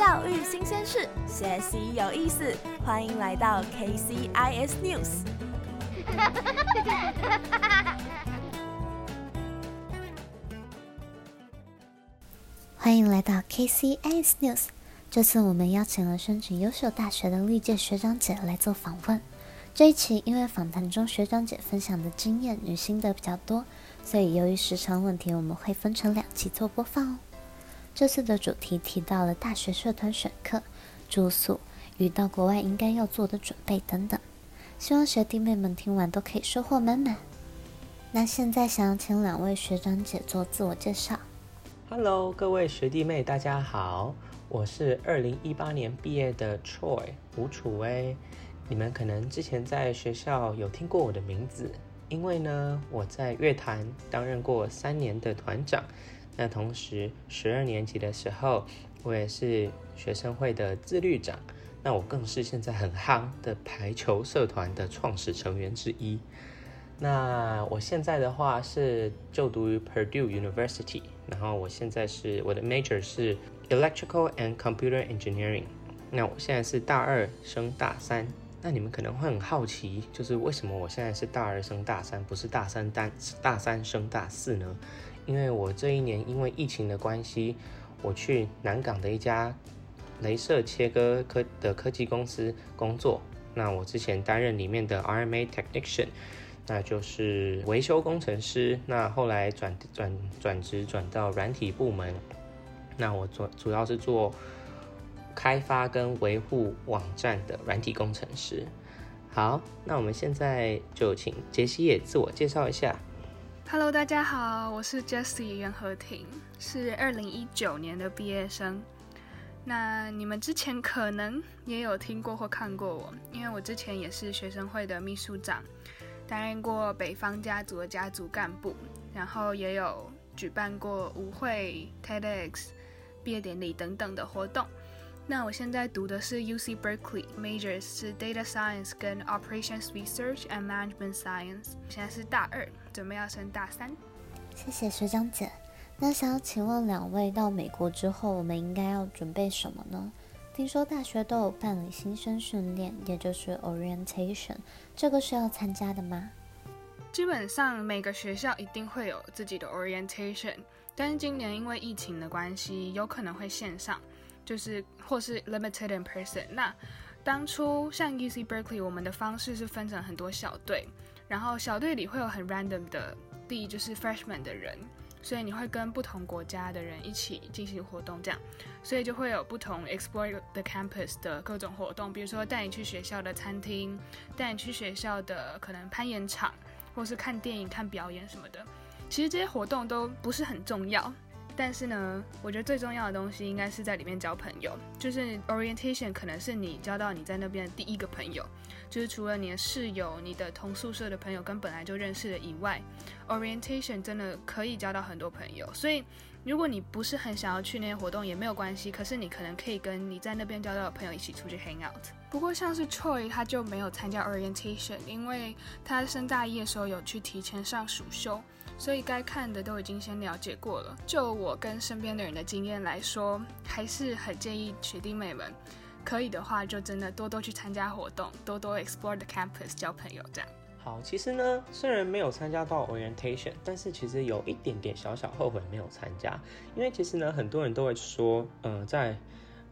教育新鲜事，学习有意思，欢迎来到 KCIS News。欢迎来到 KCIS News。这次我们邀请了申请优秀大学的历届学长姐来做访问。这一期因为访谈中学长姐分享的经验与心得比较多，所以由于时长问题，我们会分成两期做播放哦。这次的主题提到了大学社团选课、住宿与到国外应该要做的准备等等，希望学弟妹们听完都可以收获满满。那现在想要请两位学长姐做自我介绍。Hello，各位学弟妹，大家好，我是二零一八年毕业的 Troy 吴楚威。你们可能之前在学校有听过我的名字，因为呢，我在乐坛担任过三年的团长。那同时，十二年级的时候，我也是学生会的自律长。那我更是现在很夯的排球社团的创始成员之一。那我现在的话是就读于 Purdue University，然后我现在是我的 major 是 Electrical and Computer Engineering。那我现在是大二升大三。那你们可能会很好奇，就是为什么我现在是大二升大三，不是大三单大三升大四呢？因为我这一年因为疫情的关系，我去南港的一家镭射切割科的科技公司工作。那我之前担任里面的 RMA Technician。那就是维修工程师，那后来转转转职转到软体部门，那我主主要是做开发跟维护网站的软体工程师。好，那我们现在就请杰西也自我介绍一下。Hello，大家好，我是 Jessie 袁和婷，是二零一九年的毕业生。那你们之前可能也有听过或看过我，因为我之前也是学生会的秘书长。担任过北方家族的家族干部，然后也有举办过舞会、TEDx、毕业典礼等等的活动。那我现在读的是 UC Berkeley，majors 是 Data Science 跟 Operations Research and Management Science。现在是大二，准备要升大三。谢谢学长姐。那想要请问两位，到美国之后，我们应该要准备什么呢？听说大学都有办理新生训练，也就是 orientation，这个是要参加的吗？基本上每个学校一定会有自己的 orientation，但是今年因为疫情的关系，有可能会线上，就是或是 limited in person。那当初像 UC Berkeley，我们的方式是分成很多小队，然后小队里会有很 random 的，第一就是 freshman 的人。所以你会跟不同国家的人一起进行活动，这样，所以就会有不同 explore the campus 的各种活动，比如说带你去学校的餐厅，带你去学校的可能攀岩场，或是看电影、看表演什么的。其实这些活动都不是很重要，但是呢，我觉得最重要的东西应该是在里面交朋友，就是 orientation 可能是你交到你在那边的第一个朋友。就是除了你的室友、你的同宿舍的朋友跟本来就认识的以外，orientation 真的可以交到很多朋友。所以，如果你不是很想要去那些活动也没有关系，可是你可能可以跟你在那边交到的朋友一起出去 hang out。不过像是 Troy 他就没有参加 orientation，因为他升大一的时候有去提前上暑修，所以该看的都已经先了解过了。就我跟身边的人的经验来说，还是很建议学弟妹们。可以的话，就真的多多去参加活动，多多 explore the campus，交朋友这样。好，其实呢，虽然没有参加到 orientation，但是其实有一点点小小后悔没有参加，因为其实呢，很多人都会说，嗯、在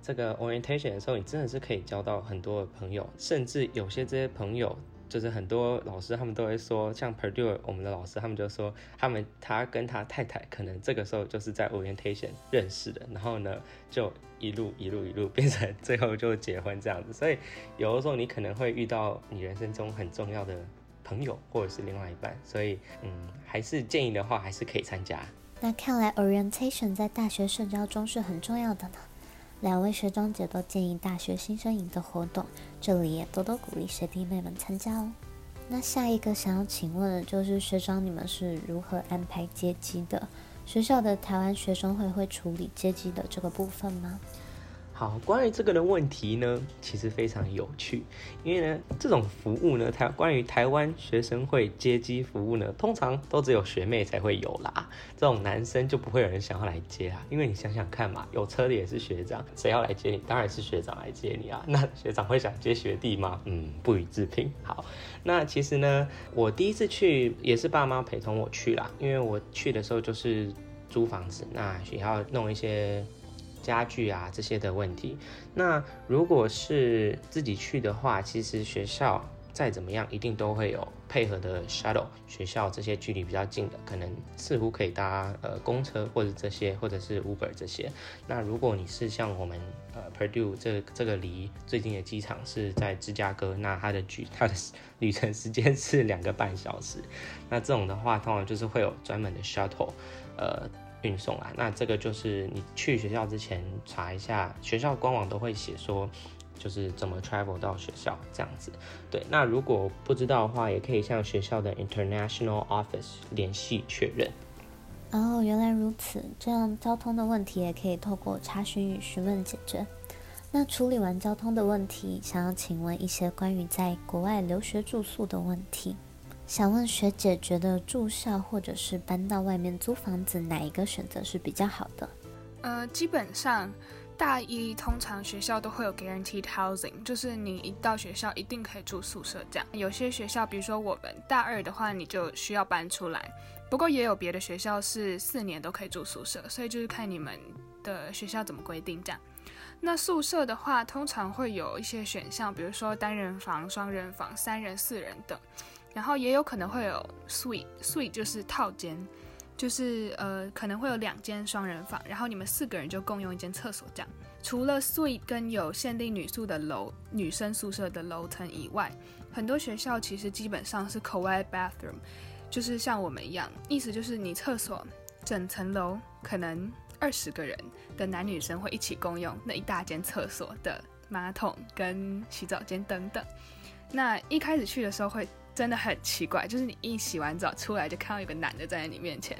这个 orientation 的时候，你真的是可以交到很多的朋友，甚至有些这些朋友。就是很多老师他们都会说，像 Purdue 我们的老师他们就说，他们他跟他太太可能这个时候就是在 orientation 认识的，然后呢就一路一路一路变成最后就结婚这样子。所以有的时候你可能会遇到你人生中很重要的朋友或者是另外一半，所以嗯，还是建议的话还是可以参加。那看来 orientation 在大学社交中是很重要的呢。两位学长姐都建议大学新生营的活动，这里也多多鼓励学弟妹们参加哦。那下一个想要请问的就是学长，你们是如何安排接机的？学校的台湾学生会会处理接机的这个部分吗？好，关于这个的问题呢，其实非常有趣，因为呢，这种服务呢，台关于台湾学生会接机服务呢，通常都只有学妹才会有啦，这种男生就不会有人想要来接啊，因为你想想看嘛，有车的也是学长，谁要来接你？当然是学长来接你啊，那学长会想接学弟吗？嗯，不予置评。好，那其实呢，我第一次去也是爸妈陪同我去啦，因为我去的时候就是租房子，那也要弄一些。家具啊这些的问题，那如果是自己去的话，其实学校再怎么样，一定都会有配合的 shuttle。学校这些距离比较近的，可能似乎可以搭呃公车或者这些，或者是 Uber 这些。那如果你是像我们呃 Purdue 这这个离最近的机场是在芝加哥，那它的距它的旅程时间是两个半小时。那这种的话，通常就是会有专门的 shuttle，呃。运送啊，那这个就是你去学校之前查一下，学校官网都会写说，就是怎么 travel 到学校这样子。对，那如果不知道的话，也可以向学校的 international office 联系确认。哦，原来如此，这样交通的问题也可以透过查询与询问解决。那处理完交通的问题，想要请问一些关于在国外留学住宿的问题。想问学姐，觉得住校或者是搬到外面租房子，哪一个选择是比较好的？呃，基本上大一通常学校都会有 guaranteed housing，就是你一到学校一定可以住宿舍这样。有些学校，比如说我们大二的话，你就需要搬出来。不过也有别的学校是四年都可以住宿舍，所以就是看你们的学校怎么规定这样。那宿舍的话，通常会有一些选项，比如说单人房、双人房、三人、四人等。然后也有可能会有 suite，suite 就是套间，就是呃可能会有两间双人房，然后你们四个人就共用一间厕所这样。除了 suite 跟有限定女宿的楼女生宿舍的楼层以外，很多学校其实基本上是 co-ed bathroom，就是像我们一样，意思就是你厕所整层楼可能二十个人的男女生会一起共用那一大间厕所的马桶跟洗澡间等等。那一开始去的时候会。真的很奇怪，就是你一洗完澡出来就看到有个男的站在你面前，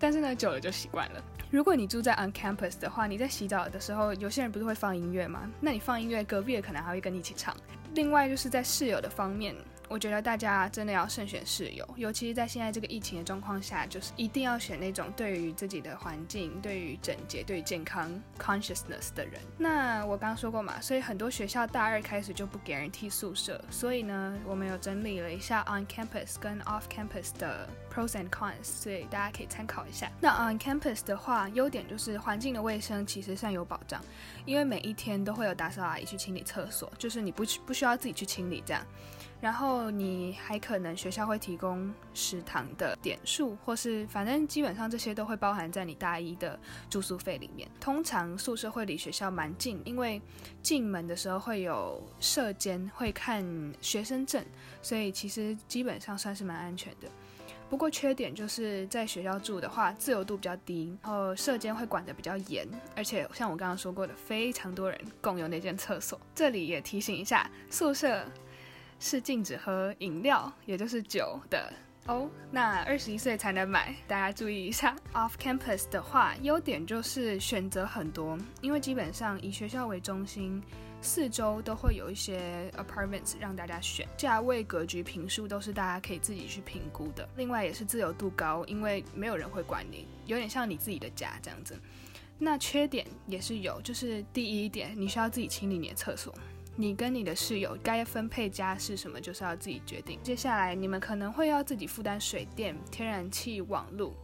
但是呢，久了就习惯了。如果你住在 on campus 的话，你在洗澡的时候，有些人不是会放音乐吗？那你放音乐，隔壁的可能还会跟你一起唱。另外就是在室友的方面。我觉得大家真的要慎选室友，尤其是在现在这个疫情的状况下，就是一定要选那种对于自己的环境、对于整洁、对于健康 consciousness 的人。那我刚刚说过嘛，所以很多学校大二开始就不给人替宿舍，所以呢，我们有整理了一下 on campus 跟 off campus 的 pros and cons，所以大家可以参考一下。那 on campus 的话，优点就是环境的卫生其实算有保障，因为每一天都会有打扫阿姨去清理厕所，就是你不不需要自己去清理这样。然后你还可能学校会提供食堂的点数，或是反正基本上这些都会包含在你大一的住宿费里面。通常宿舍会离学校蛮近，因为进门的时候会有舍监会看学生证，所以其实基本上算是蛮安全的。不过缺点就是在学校住的话，自由度比较低，然后舍监会管得比较严，而且像我刚刚说过的，非常多人共用那间厕所。这里也提醒一下，宿舍。是禁止喝饮料，也就是酒的哦。那二十一岁才能买，大家注意一下。Off campus 的话，优点就是选择很多，因为基本上以学校为中心，四周都会有一些 apartments 让大家选，价位、格局、平数都是大家可以自己去评估的。另外也是自由度高，因为没有人会管你，有点像你自己的家这样子。那缺点也是有，就是第一点，你需要自己清理你的厕所。你跟你的室友该分配家是什么，就是要自己决定。接下来你们可能会要自己负担水电、天然气、网络。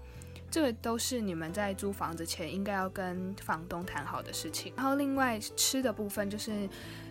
这都是你们在租房子前应该要跟房东谈好的事情。然后另外吃的部分就是。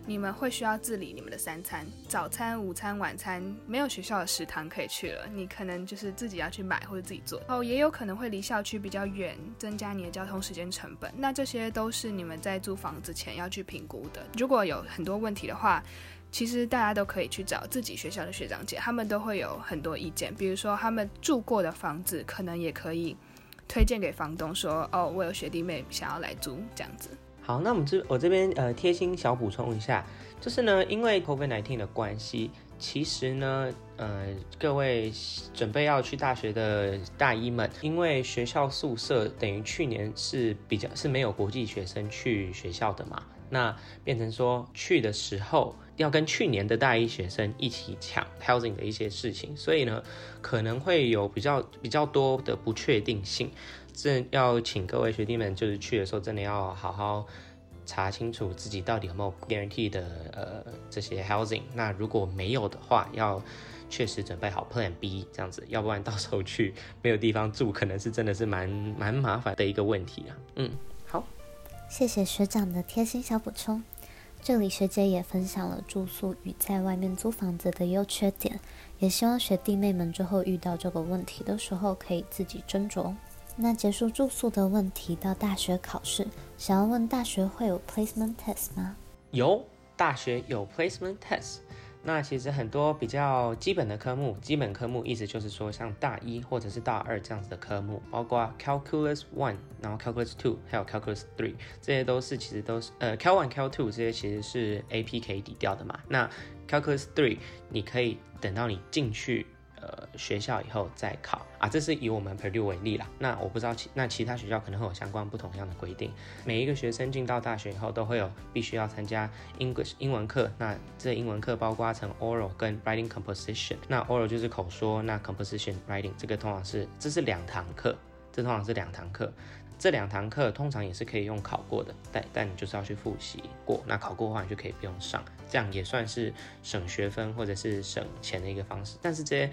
你们会需要自理你们的三餐，早餐、午餐、晚餐没有学校的食堂可以去了，你可能就是自己要去买或者自己做。哦，也有可能会离校区比较远，增加你的交通时间成本。那这些都是你们在租房子前要去评估的。如果有很多问题的话，其实大家都可以去找自己学校的学长姐，他们都会有很多意见。比如说他们住过的房子，可能也可以推荐给房东说，哦，我有学弟妹想要来租这样子。好，那我们这我这边呃贴心小补充一下，就是呢，因为 COVID-19 的关系，其实呢，呃，各位准备要去大学的大一们，因为学校宿舍等于去年是比较是没有国际学生去学校的嘛。那变成说去的时候要跟去年的大一学生一起抢 housing 的一些事情，所以呢可能会有比较比较多的不确定性。这要请各位学弟们，就是去的时候真的要好好查清楚自己到底有没有 guarantee 的呃这些 housing。那如果没有的话，要确实准备好 Plan B 这样子，要不然到时候去没有地方住，可能是真的是蛮蛮麻烦的一个问题啊。嗯，好，谢谢学长的贴心小补充。这里学姐也分享了住宿与在外面租房子的优缺点，也希望学弟妹们之后遇到这个问题的时候可以自己斟酌。那结束住宿的问题，到大学考试，想要问大学会有 placement test 吗？有，大学有 placement test。那其实很多比较基本的科目，基本科目意思就是说，像大一或者是大二这样子的科目，包括 calculus one，然后 calculus two，还有 calculus three，这些都是其实都是呃 cal one cal two 这些其实是 AP 可以抵掉的嘛。那 calculus three 你可以等到你进去。呃，学校以后再考啊，这是以我们 Purdue 为例啦。那我不知道其那其他学校可能会有相关不同样的规定。每一个学生进到大学以后，都会有必须要参加 English 英文课。那这英文课包括成 oral 跟 writing composition。那 oral 就是口说，那 composition writing 这个通常是这是两堂课，这通常是两堂课。这两堂课通常也是可以用考过的，但但你就是要去复习过。那考过的话，你就可以不用上，这样也算是省学分或者是省钱的一个方式。但是这些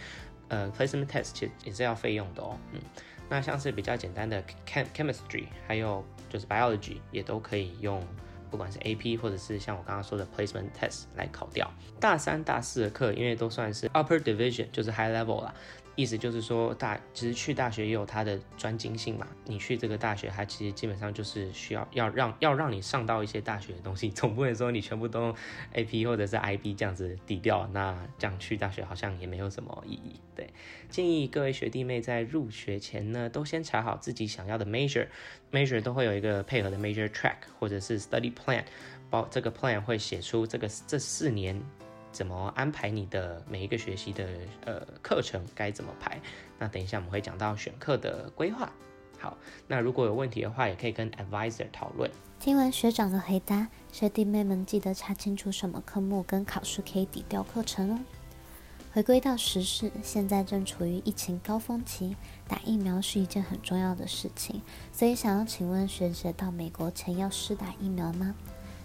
呃 placement test 其实也是要费用的哦。嗯，那像是比较简单的 chem chemistry，还有就是 biology 也都可以用，不管是 AP 或者是像我刚刚说的 placement test 来考掉。大三、大四的课，因为都算是 upper division，就是 high level 啦。意思就是说，大其实去大学也有它的专精性嘛。你去这个大学，它其实基本上就是需要要让要让你上到一些大学的东西，总不能说你全部都 AP 或者是 IB 这样子抵掉，那这样去大学好像也没有什么意义。对，建议各位学弟妹在入学前呢，都先查好自己想要的 major，major 都会有一个配合的 major track 或者是 study plan，包这个 plan 会写出这个这四年。怎么安排你的每一个学习的呃课程该怎么排？那等一下我们会讲到选课的规划。好，那如果有问题的话，也可以跟 advisor 讨论。听完学长的回答，学弟妹们记得查清楚什么科目跟考试可以抵掉课程哦。回归到时事，现在正处于疫情高峰期，打疫苗是一件很重要的事情，所以想要请问学姐，到美国前要施打疫苗吗？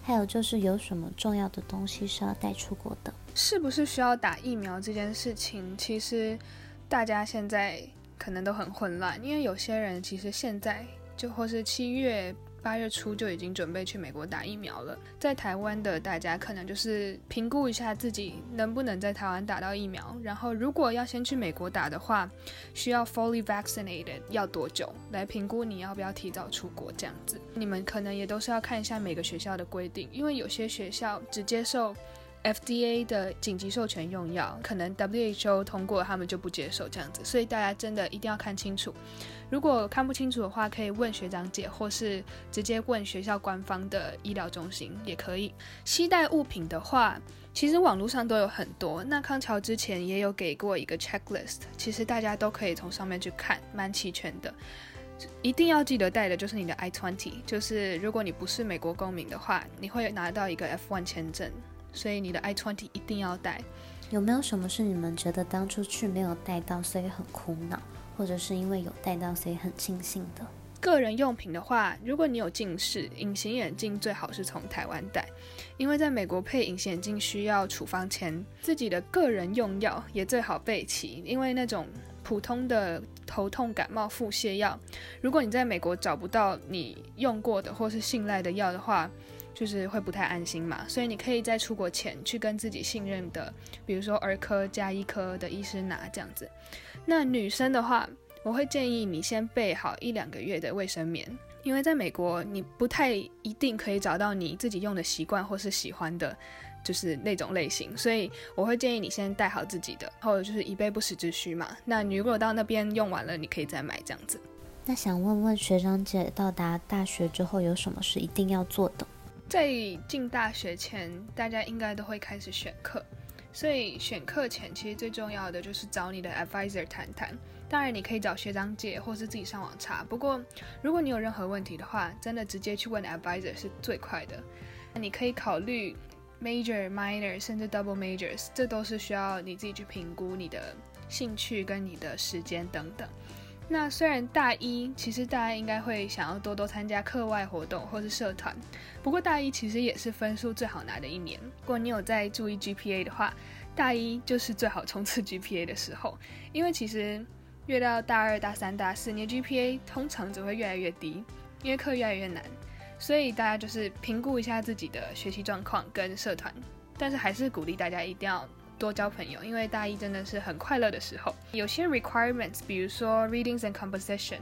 还有就是有什么重要的东西是要带出国的？是不是需要打疫苗这件事情，其实大家现在可能都很混乱，因为有些人其实现在就或是七月。八月初就已经准备去美国打疫苗了。在台湾的大家可能就是评估一下自己能不能在台湾打到疫苗，然后如果要先去美国打的话，需要 fully vaccinated 要多久来评估你要不要提早出国这样子。你们可能也都是要看一下每个学校的规定，因为有些学校只接受 FDA 的紧急授权用药，可能 WHO 通过他们就不接受这样子，所以大家真的一定要看清楚。如果看不清楚的话，可以问学长姐，或是直接问学校官方的医疗中心也可以。携带物品的话，其实网络上都有很多。那康桥之前也有给过一个 checklist，其实大家都可以从上面去看，蛮齐全的。一定要记得带的就是你的 I-20，就是如果你不是美国公民的话，你会拿到一个 F1 签证，所以你的 I-20 一定要带。有没有什么是你们觉得当初去没有带到，所以很苦恼？或者是因为有带到，所以很庆幸的。个人用品的话，如果你有近视，隐形眼镜最好是从台湾带，因为在美国配隐形眼镜需要处方签。自己的个人用药也最好备齐，因为那种普通的头痛、感冒、腹泻药，如果你在美国找不到你用过的或是信赖的药的话，就是会不太安心嘛。所以你可以在出国前去跟自己信任的，比如说儿科、加医科的医师拿这样子。那女生的话，我会建议你先备好一两个月的卫生棉，因为在美国你不太一定可以找到你自己用的习惯或是喜欢的，就是那种类型，所以我会建议你先带好自己的，或者就是以备不时之需嘛。那你如果到那边用完了，你可以再买这样子。那想问问学长姐，到达大学之后有什么是一定要做的？在进大学前，大家应该都会开始选课。所以选课前，其实最重要的就是找你的 advisor 谈谈。当然，你可以找学长姐，或是自己上网查。不过，如果你有任何问题的话，真的直接去问 advisor 是最快的。你可以考虑 major、minor 甚至 double majors，这都是需要你自己去评估你的兴趣跟你的时间等等。那虽然大一其实大家应该会想要多多参加课外活动或是社团，不过大一其实也是分数最好拿的一年。如果你有在注意 GPA 的话，大一就是最好冲刺 GPA 的时候，因为其实越到大二、大三、大四，你的 GPA 通常只会越来越低，因为课越来越难。所以大家就是评估一下自己的学习状况跟社团，但是还是鼓励大家一定要。多交朋友，因为大一真的是很快乐的时候。有些 requirements，比如说 readings and composition，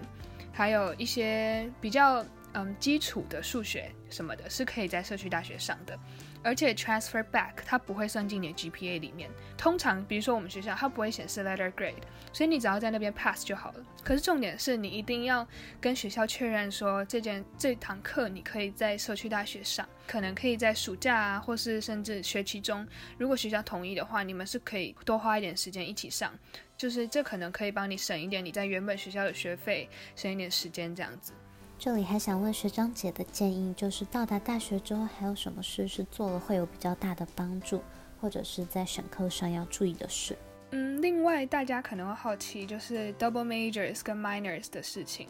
还有一些比较嗯基础的数学什么的，是可以在社区大学上的。而且 transfer back 它不会算进你的 GPA 里面。通常，比如说我们学校，它不会显示 letter grade，所以你只要在那边 pass 就好了。可是重点是你一定要跟学校确认说，这件这堂课你可以在社区大学上，可能可以在暑假啊，或是甚至学期中，如果学校同意的话，你们是可以多花一点时间一起上。就是这可能可以帮你省一点你在原本学校的学费，省一点时间这样子。这里还想问学长姐的建议，就是到达大学之后还有什么事是做了会有比较大的帮助，或者是在选课上要注意的事？嗯，另外大家可能会好奇，就是 double majors 跟 minors 的事情。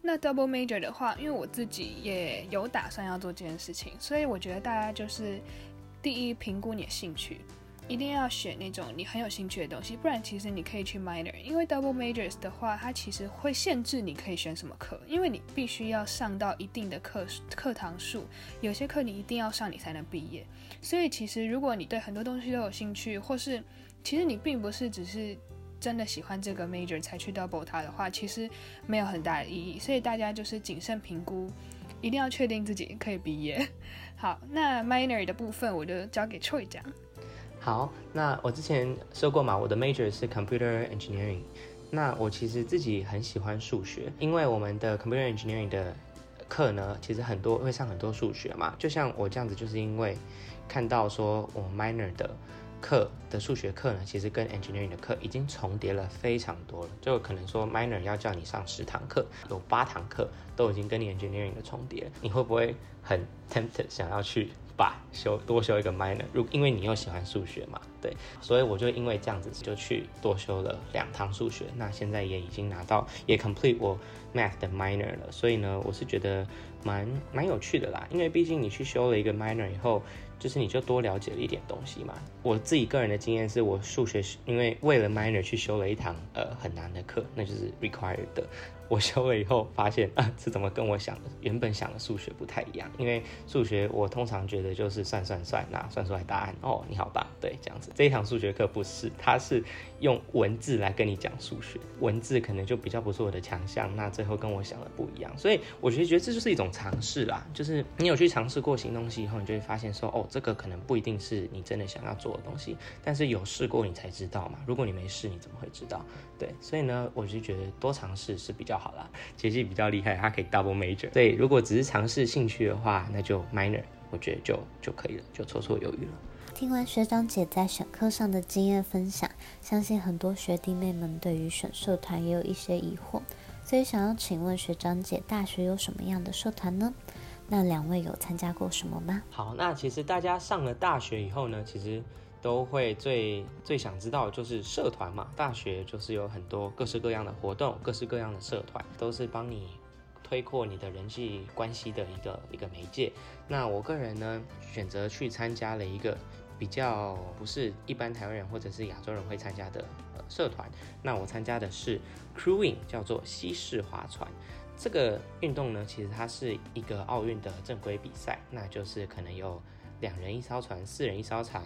那 double major 的话，因为我自己也有打算要做这件事情，所以我觉得大家就是第一评估你的兴趣。一定要选那种你很有兴趣的东西，不然其实你可以去 minor，因为 double majors 的话，它其实会限制你可以选什么课，因为你必须要上到一定的课课堂数，有些课你一定要上你才能毕业。所以其实如果你对很多东西都有兴趣，或是其实你并不是只是真的喜欢这个 major 才去 double 它的话，其实没有很大的意义。所以大家就是谨慎评估，一定要确定自己可以毕业。好，那 minor 的部分我就交给 Troy 讲。好，那我之前说过嘛，我的 major 是 computer engineering。那我其实自己很喜欢数学，因为我们的 computer engineering 的课呢，其实很多会上很多数学嘛。就像我这样子，就是因为看到说我 minor 的课的数学课呢，其实跟 engineering 的课已经重叠了非常多了。就可能说 minor 要叫你上十堂课，有八堂课都已经跟你 engineering 的重叠，你会不会很 tempted 想要去？把修多修一个 minor，如因为你又喜欢数学嘛，对，所以我就因为这样子就去多修了两堂数学，那现在也已经拿到也 complete 我 math 的 minor 了，所以呢，我是觉得蛮蛮有趣的啦，因为毕竟你去修了一个 minor 以后。就是你就多了解了一点东西嘛。我自己个人的经验是我数学因为为了 minor 去修了一堂呃很难的课，那就是 required 的。我修了以后发现啊，这怎么跟我想的原本想的数学不太一样？因为数学我通常觉得就是算算算，那算出来答案哦，你好棒，对，这样子。这一堂数学课不是，它是用文字来跟你讲数学，文字可能就比较不是我的强项。那最后跟我想的不一样，所以我觉得觉得这就是一种尝试啦。就是你有去尝试过新东西以后，你就会发现说哦。这个可能不一定是你真的想要做的东西，但是有试过你才知道嘛。如果你没试，你怎么会知道？对，所以呢，我就觉得多尝试是比较好了。杰西比较厉害，他可以 double major。所以如果只是尝试兴趣的话，那就 minor，我觉得就就可以了，就绰绰有余了。听完学长姐在选课上的经验分享，相信很多学弟妹们对于选社团也有一些疑惑，所以想要请问学长姐，大学有什么样的社团呢？那两位有参加过什么吗？好，那其实大家上了大学以后呢，其实都会最最想知道就是社团嘛。大学就是有很多各式各样的活动，各式各样的社团，都是帮你推扩你的人际关系的一个一个媒介。那我个人呢，选择去参加了一个比较不是一般台湾人或者是亚洲人会参加的社团。那我参加的是 crewing，叫做西式划船。这个运动呢，其实它是一个奥运的正规比赛，那就是可能有两人一艘船、四人一艘船、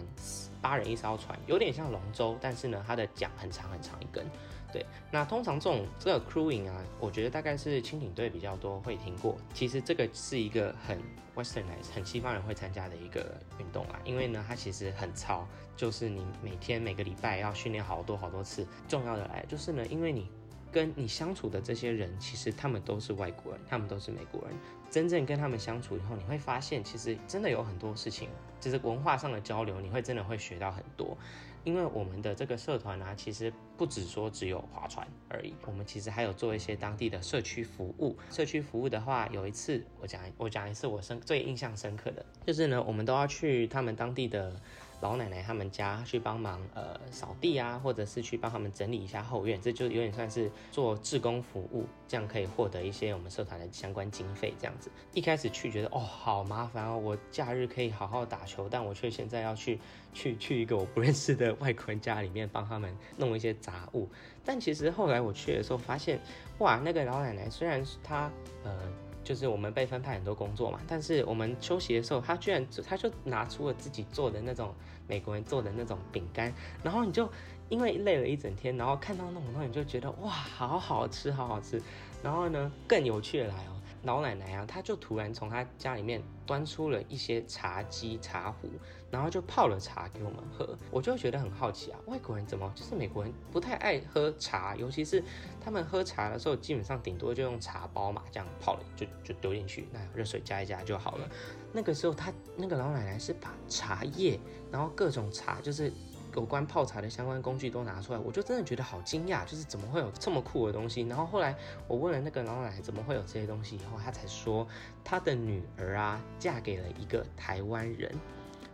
八人一艘船，有点像龙舟，但是呢，它的桨很长很长一根。对，那通常这种这个 crewing 啊，我觉得大概是轻艇队比较多会听过。其实这个是一个很 westernized、很西方人会参加的一个运动啊，因为呢，它其实很糙，就是你每天每个礼拜要训练好多好多次。重要的来就是呢，因为你。跟你相处的这些人，其实他们都是外国人，他们都是美国人。真正跟他们相处以后，你会发现，其实真的有很多事情，就是文化上的交流，你会真的会学到很多。因为我们的这个社团呢，其实不只说只有划船而已，我们其实还有做一些当地的社区服务。社区服务的话，有一次我讲我讲一次我深最印象深刻的，就是呢，我们都要去他们当地的。老奶奶他们家去帮忙，呃，扫地啊，或者是去帮他们整理一下后院，这就有点算是做志工服务，这样可以获得一些我们社团的相关经费。这样子，一开始去觉得哦，好麻烦哦，我假日可以好好打球，但我却现在要去去去一个我不认识的外国人家里面帮他们弄一些杂物。但其实后来我去的时候发现，哇，那个老奶奶虽然她呃。就是我们被分派很多工作嘛，但是我们休息的时候，他居然他就拿出了自己做的那种美国人做的那种饼干，然后你就因为累了一整天，然后看到那种东西，你就觉得哇，好好吃，好好吃。然后呢，更有趣的来哦。老奶奶啊，她就突然从她家里面端出了一些茶几、茶壶，然后就泡了茶给我们喝。我就觉得很好奇啊，外国人怎么就是美国人不太爱喝茶，尤其是他们喝茶的时候，基本上顶多就用茶包嘛，这样泡了就就丢进去，那热水加一加就好了。那个时候，他那个老奶奶是把茶叶，然后各种茶就是。有关泡茶的相关工具都拿出来，我就真的觉得好惊讶，就是怎么会有这么酷的东西？然后后来我问了那个老奶奶怎么会有这些东西，以后她才说她的女儿啊嫁给了一个台湾人，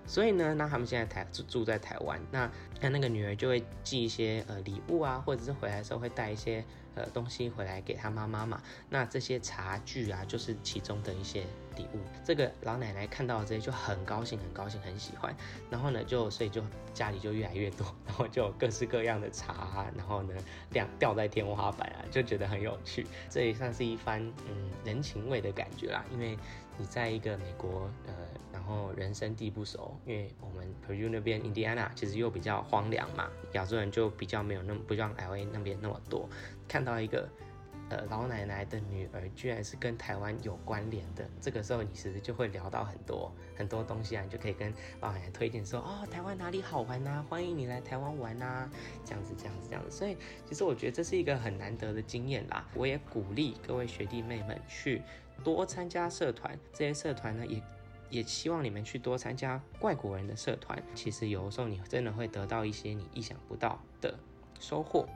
所以呢，那他们现在台住住在台湾，那那那个女儿就会寄一些呃礼物啊，或者是回来的时候会带一些。呃，东西回来给他妈妈嘛，那这些茶具啊，就是其中的一些礼物。这个老奶奶看到这些就很高兴，很高兴，很喜欢。然后呢，就所以就家里就越来越多，然后就各式各样的茶，然后呢晾吊在天花板啊，就觉得很有趣。这也算是一番嗯人情味的感觉啦，因为你在一个美国呃，然后人生地不熟，因为我们 Purdue 那边印第安纳其实又比较荒凉嘛，亚洲人就比较没有那么不像 LA 那边那么多，看。到一个呃老奶奶的女儿，居然是跟台湾有关联的。这个时候，你其实就会聊到很多很多东西啊，你就可以跟老奶奶推荐说，哦，台湾哪里好玩呐？欢迎你来台湾玩呐，这样子，这样子，这样子。所以，其实我觉得这是一个很难得的经验啦。我也鼓励各位学弟妹们去多参加社团，这些社团呢，也也希望你们去多参加外国人的社团。其实有的时候，你真的会得到一些你意想不到的收获。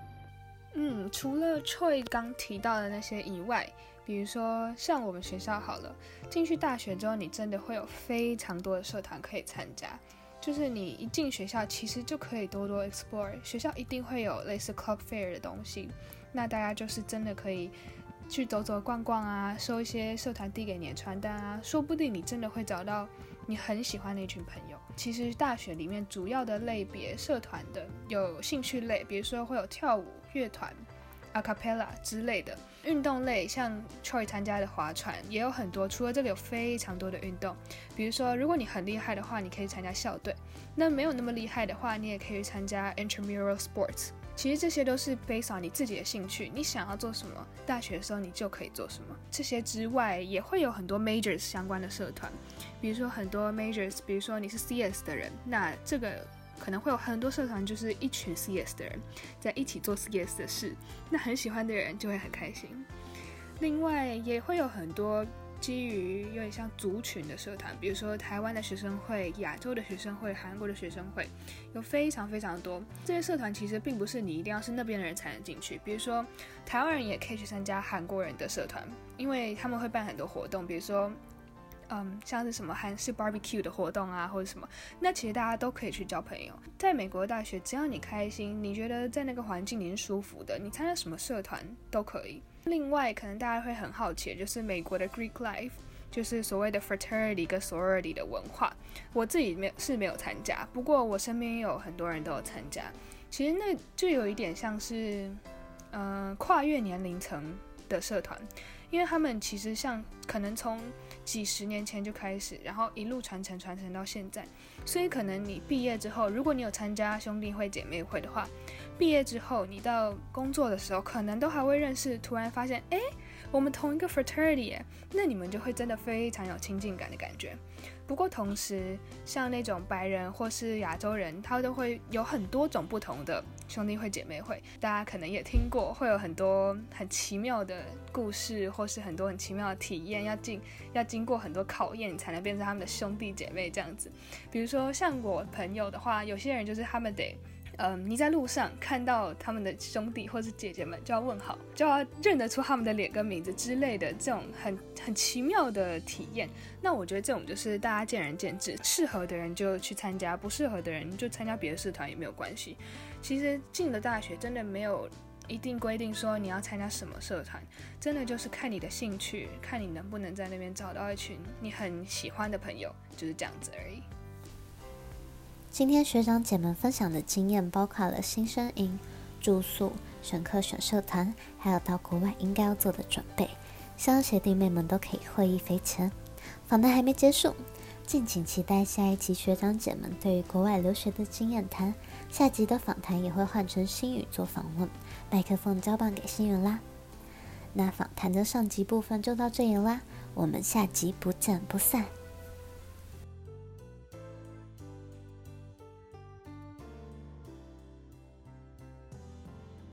嗯，除了 Choi 刚提到的那些以外，比如说像我们学校好了，进去大学之后，你真的会有非常多的社团可以参加。就是你一进学校，其实就可以多多 explore。学校一定会有类似 club fair 的东西，那大家就是真的可以去走走逛逛啊，收一些社团递给你的传单啊，说不定你真的会找到你很喜欢的一群朋友。其实大学里面主要的类别社团的有兴趣类，比如说会有跳舞。乐团、a cappella 之类的运动类，像 Troy 参加的划船也有很多。除了这个，有非常多的运动，比如说，如果你很厉害的话，你可以参加校队；那没有那么厉害的话，你也可以参加 intramural sports。其实这些都是 based on 你自己的兴趣，你想要做什么，大学的时候你就可以做什么。这些之外，也会有很多 majors 相关的社团，比如说很多 majors，比如说你是 CS 的人，那这个。可能会有很多社团，就是一群 CS 的人在一起做 CS 的事，那很喜欢的人就会很开心。另外也会有很多基于有点像族群的社团，比如说台湾的学生会、亚洲的学生会、韩国的学生会，有非常非常多。这些社团其实并不是你一定要是那边的人才能进去，比如说台湾人也可以去参加韩国人的社团，因为他们会办很多活动，比如说。嗯，像是什么韩式 barbecue 的活动啊，或者什么，那其实大家都可以去交朋友。在美国大学，只要你开心，你觉得在那个环境你是舒服的，你参加什么社团都可以。另外，可能大家会很好奇，就是美国的 Greek life，就是所谓的 fraternity 跟 sorority 的文化。我自己没有是没有参加，不过我身边有很多人都有参加。其实那就有一点像是，嗯，跨越年龄层的社团，因为他们其实像可能从几十年前就开始，然后一路传承传承到现在，所以可能你毕业之后，如果你有参加兄弟会、姐妹会的话，毕业之后你到工作的时候，可能都还会认识。突然发现，哎，我们同一个 fraternity，那你们就会真的非常有亲近感的感觉。不过同时，像那种白人或是亚洲人，他都会有很多种不同的兄弟会、姐妹会。大家可能也听过，会有很多很奇妙的故事，或是很多很奇妙的体验，要经要经过很多考验，才能变成他们的兄弟姐妹这样子。比如说，像我朋友的话，有些人就是他们得嗯，你在路上看到他们的兄弟或是姐姐们，就要问好，就要认得出他们的脸跟名字之类的，这种很很奇妙的体验。那我觉得这种就是大家见仁见智，适合的人就去参加，不适合的人就参加别的社团也没有关系。其实进了大学真的没有。一定规定说你要参加什么社团，真的就是看你的兴趣，看你能不能在那边找到一群你很喜欢的朋友，就是这样子而已。今天学长姐们分享的经验包括了新生营、住宿、选课、选社团，还有到国外应该要做的准备，希望学弟妹们都可以获益匪浅。访谈还没结束，敬请期待下一期学长姐们对于国外留学的经验谈。下集的访谈也会换成新宇做访问。麦克风交棒给新人啦，那访谈的上集部分就到这里啦，我们下集不见不散。